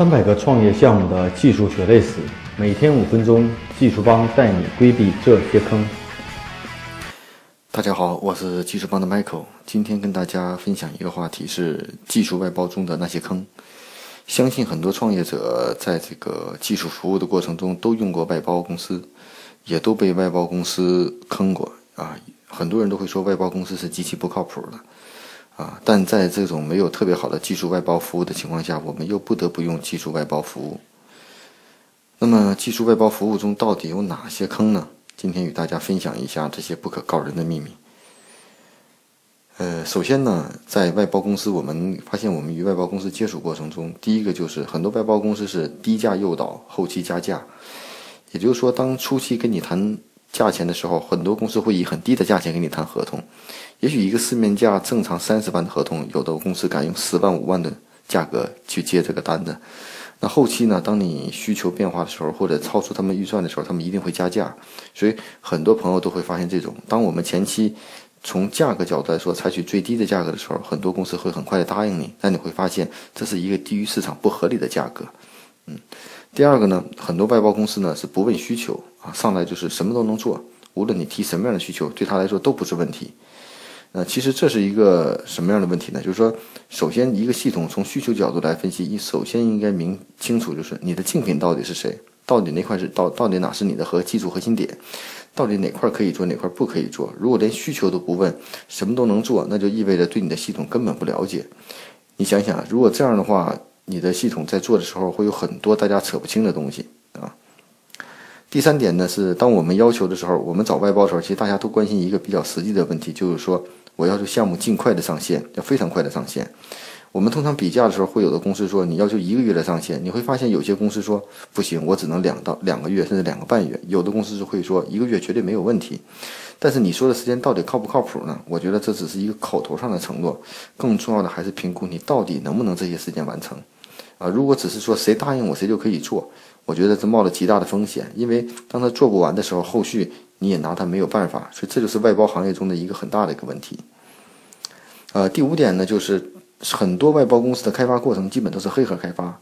三百个创业项目的技术血泪史，每天五分钟，技术帮带你规避这些坑。大家好，我是技术帮的 Michael，今天跟大家分享一个话题是技术外包中的那些坑。相信很多创业者在这个技术服务的过程中都用过外包公司，也都被外包公司坑过啊。很多人都会说外包公司是极其不靠谱的。啊，但在这种没有特别好的技术外包服务的情况下，我们又不得不用技术外包服务。那么，技术外包服务中到底有哪些坑呢？今天与大家分享一下这些不可告人的秘密。呃，首先呢，在外包公司，我们发现我们与外包公司接触过程中，第一个就是很多外包公司是低价诱导，后期加价。也就是说，当初期跟你谈价钱的时候，很多公司会以很低的价钱跟你谈合同。也许一个市面价正常三十万的合同，有的公司敢用十万五万的价格去接这个单子。那后期呢？当你需求变化的时候，或者超出他们预算的时候，他们一定会加价。所以很多朋友都会发现，这种当我们前期从价格角度来说采取最低的价格的时候，很多公司会很快的答应你。但你会发现，这是一个低于市场不合理的价格。嗯，第二个呢，很多外包公司呢是不问需求啊，上来就是什么都能做，无论你提什么样的需求，对他来说都不是问题。呃，其实这是一个什么样的问题呢？就是说，首先一个系统从需求角度来分析，你首先应该明清楚，就是你的竞品到底是谁，到底哪块是到到底哪是你的核基础核心点，到底哪块可以做，哪块不可以做。如果连需求都不问，什么都能做，那就意味着对你的系统根本不了解。你想想，如果这样的话，你的系统在做的时候会有很多大家扯不清的东西啊。第三点呢是，当我们要求的时候，我们找外包的时候，其实大家都关心一个比较实际的问题，就是说。我要求项目尽快的上线，要非常快的上线。我们通常比价的时候，会有的公司说你要求一个月的上线，你会发现有些公司说不行，我只能两到两个月，甚至两个半月。有的公司是会说一个月绝对没有问题。但是你说的时间到底靠不靠谱呢？我觉得这只是一个口头上的承诺，更重要的还是评估你到底能不能这些时间完成。啊，如果只是说谁答应我谁就可以做，我觉得这冒了极大的风险，因为当他做不完的时候，后续。你也拿他没有办法，所以这就是外包行业中的一个很大的一个问题。呃，第五点呢，就是很多外包公司的开发过程基本都是黑盒开发，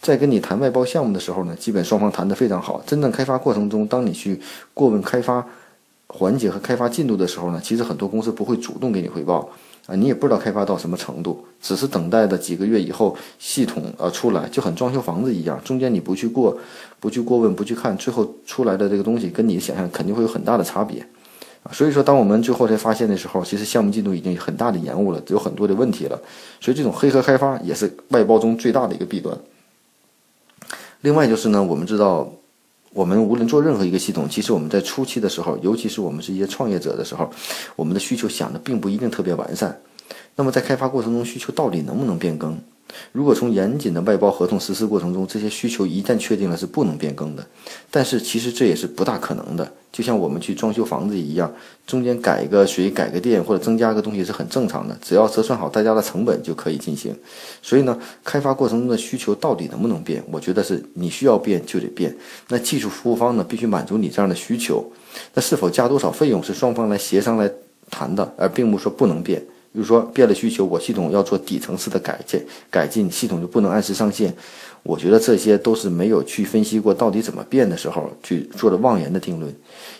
在跟你谈外包项目的时候呢，基本双方谈得非常好。真正开发过程中，当你去过问开发环节和开发进度的时候呢，其实很多公司不会主动给你汇报。啊，你也不知道开发到什么程度，只是等待的几个月以后系统呃出来，就很装修房子一样，中间你不去过，不去过问，不去看，最后出来的这个东西跟你的想象肯定会有很大的差别，啊，所以说当我们最后才发现的时候，其实项目进度已经很大的延误了，有很多的问题了，所以这种黑盒开发也是外包中最大的一个弊端。另外就是呢，我们知道。我们无论做任何一个系统，其实我们在初期的时候，尤其是我们是一些创业者的时候，我们的需求想的并不一定特别完善。那么在开发过程中，需求到底能不能变更？如果从严谨的外包合同实施过程中，这些需求一旦确定了是不能变更的，但是其实这也是不大可能的。就像我们去装修房子一样，中间改个水、改个电或者增加个东西是很正常的，只要折算好大家的成本就可以进行。所以呢，开发过程中的需求到底能不能变？我觉得是你需要变就得变。那技术服务方呢，必须满足你这样的需求。那是否加多少费用是双方来协商来谈的，而并不说不能变。比如说变了需求，我系统要做底层次的改进，改进系统就不能按时上线。我觉得这些都是没有去分析过到底怎么变的时候去做的妄言的定论，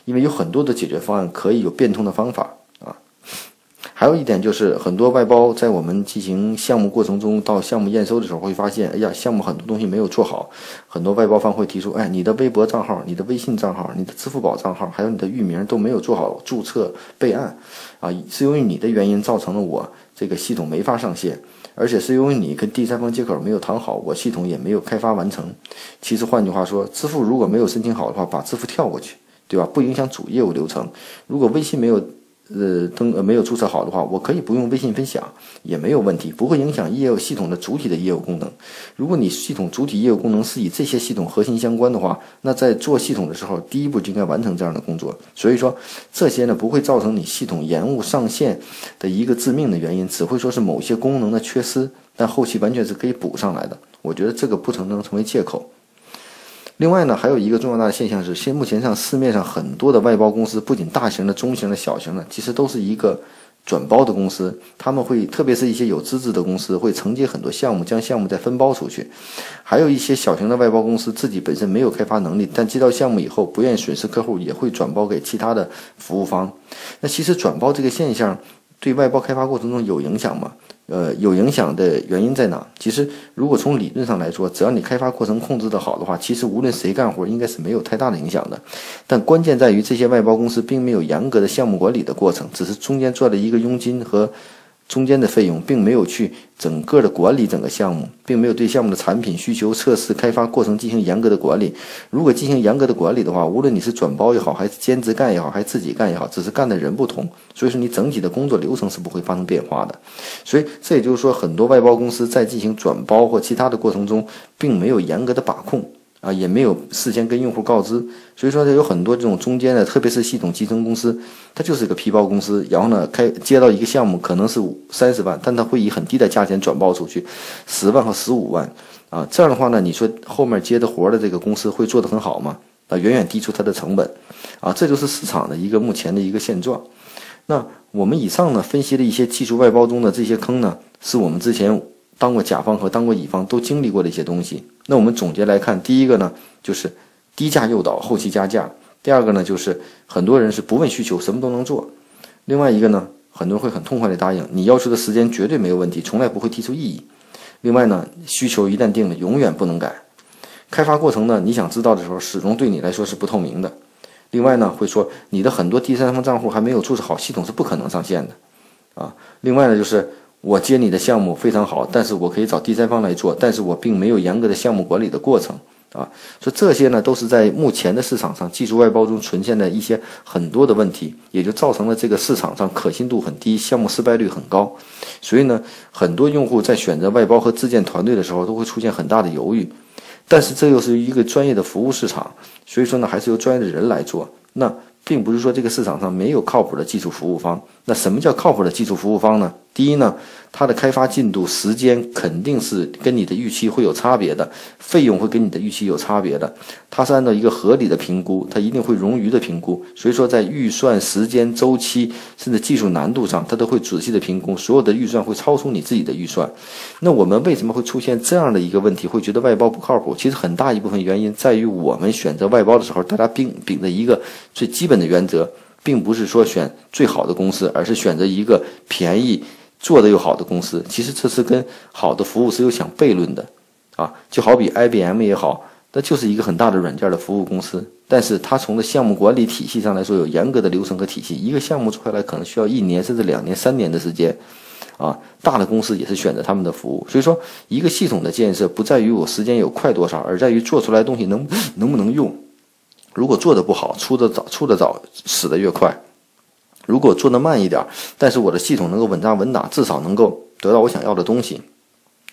因为有很多的解决方案可以有变通的方法。还有一点就是，很多外包在我们进行项目过程中，到项目验收的时候，会发现，哎呀，项目很多东西没有做好。很多外包方会提出，哎，你的微博账号、你的微信账号、你的支付宝账号，还有你的域名都没有做好注册备案，啊，是由于你的原因造成了我这个系统没法上线，而且是由于你跟第三方接口没有谈好，我系统也没有开发完成。其实换句话说，支付如果没有申请好的话，把支付跳过去，对吧？不影响主业务流程。如果微信没有。呃，登呃没有注册好的话，我可以不用微信分享也没有问题，不会影响业务系统的主体的业务功能。如果你系统主体业务功能是以这些系统核心相关的话，那在做系统的时候，第一步就应该完成这样的工作。所以说，这些呢不会造成你系统延误上线的一个致命的原因，只会说是某些功能的缺失，但后期完全是可以补上来的。我觉得这个不曾能成为借口。另外呢，还有一个重要大的现象是，现目前上市面上很多的外包公司，不仅大型的、中型的、小型的，其实都是一个转包的公司，他们会特别是一些有资质的公司，会承接很多项目，将项目再分包出去。还有一些小型的外包公司，自己本身没有开发能力，但接到项目以后不愿意损失客户，也会转包给其他的服务方。那其实转包这个现象对外包开发过程中有影响吗？呃，有影响的原因在哪？其实，如果从理论上来说，只要你开发过程控制的好的话，其实无论谁干活，应该是没有太大的影响的。但关键在于，这些外包公司并没有严格的项目管理的过程，只是中间赚了一个佣金和。中间的费用并没有去整个的管理整个项目，并没有对项目的产品需求、测试、开发过程进行严格的管理。如果进行严格的管理的话，无论你是转包也好，还是兼职干也好，还是自己干也好，只是干的人不同，所以说你整体的工作流程是不会发生变化的。所以这也就是说，很多外包公司在进行转包或其他的过程中，并没有严格的把控。啊，也没有事先跟用户告知，所以说它有很多这种中间的，特别是系统集成公司，它就是一个皮包公司。然后呢，开接到一个项目可能是五三十万，但它会以很低的价钱转包出去，十万和十五万啊。这样的话呢，你说后面接的活的这个公司会做得很好吗？啊，远远低出它的成本啊。这就是市场的一个目前的一个现状。那我们以上呢分析的一些技术外包中的这些坑呢，是我们之前。当过甲方和当过乙方都经历过的一些东西。那我们总结来看，第一个呢就是低价诱导，后期加价；第二个呢就是很多人是不问需求，什么都能做；另外一个呢，很多人会很痛快地答应你要求的时间绝对没有问题，从来不会提出异议。另外呢，需求一旦定了，永远不能改。开发过程呢，你想知道的时候，始终对你来说是不透明的。另外呢，会说你的很多第三方账户还没有注册好，系统是不可能上线的。啊，另外呢就是。我接你的项目非常好，但是我可以找第三方来做，但是我并没有严格的项目管理的过程啊，所以这些呢都是在目前的市场上技术外包中存现的一些很多的问题，也就造成了这个市场上可信度很低，项目失败率很高。所以呢，很多用户在选择外包和自建团队的时候都会出现很大的犹豫，但是这又是一个专业的服务市场，所以说呢，还是由专业的人来做。那并不是说这个市场上没有靠谱的技术服务方。那什么叫靠谱的技术服务方呢？第一呢，它的开发进度时间肯定是跟你的预期会有差别的，费用会跟你的预期有差别的。它是按照一个合理的评估，它一定会冗余的评估。所以说，在预算、时间、周期，甚至技术难度上，它都会仔细的评估。所有的预算会超出你自己的预算。那我们为什么会出现这样的一个问题？会觉得外包不靠谱？其实很大一部分原因在于我们选择外包的时候，大家秉秉着一个最基本的原则，并不是说选最好的公司，而是选择一个便宜。做的又好的公司，其实这是跟好的服务是有相悖论的，啊，就好比 IBM 也好，那就是一个很大的软件的服务公司，但是它从的项目管理体系上来说，有严格的流程和体系，一个项目做下来可能需要一年甚至两年、三年的时间，啊，大的公司也是选择他们的服务，所以说一个系统的建设不在于我时间有快多少，而在于做出来东西能能不能用，如果做的不好，出的早出的早，死的越快。如果做得慢一点，但是我的系统能够稳扎稳打，至少能够得到我想要的东西。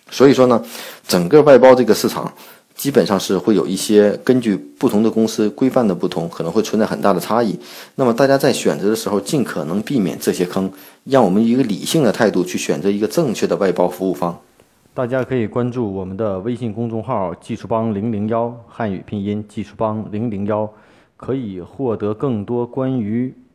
所以说呢，整个外包这个市场基本上是会有一些根据不同的公司规范的不同，可能会存在很大的差异。那么大家在选择的时候，尽可能避免这些坑，让我们以一个理性的态度去选择一个正确的外包服务方。大家可以关注我们的微信公众号“技术帮零零幺”汉语拼音“技术帮零零幺”，可以获得更多关于。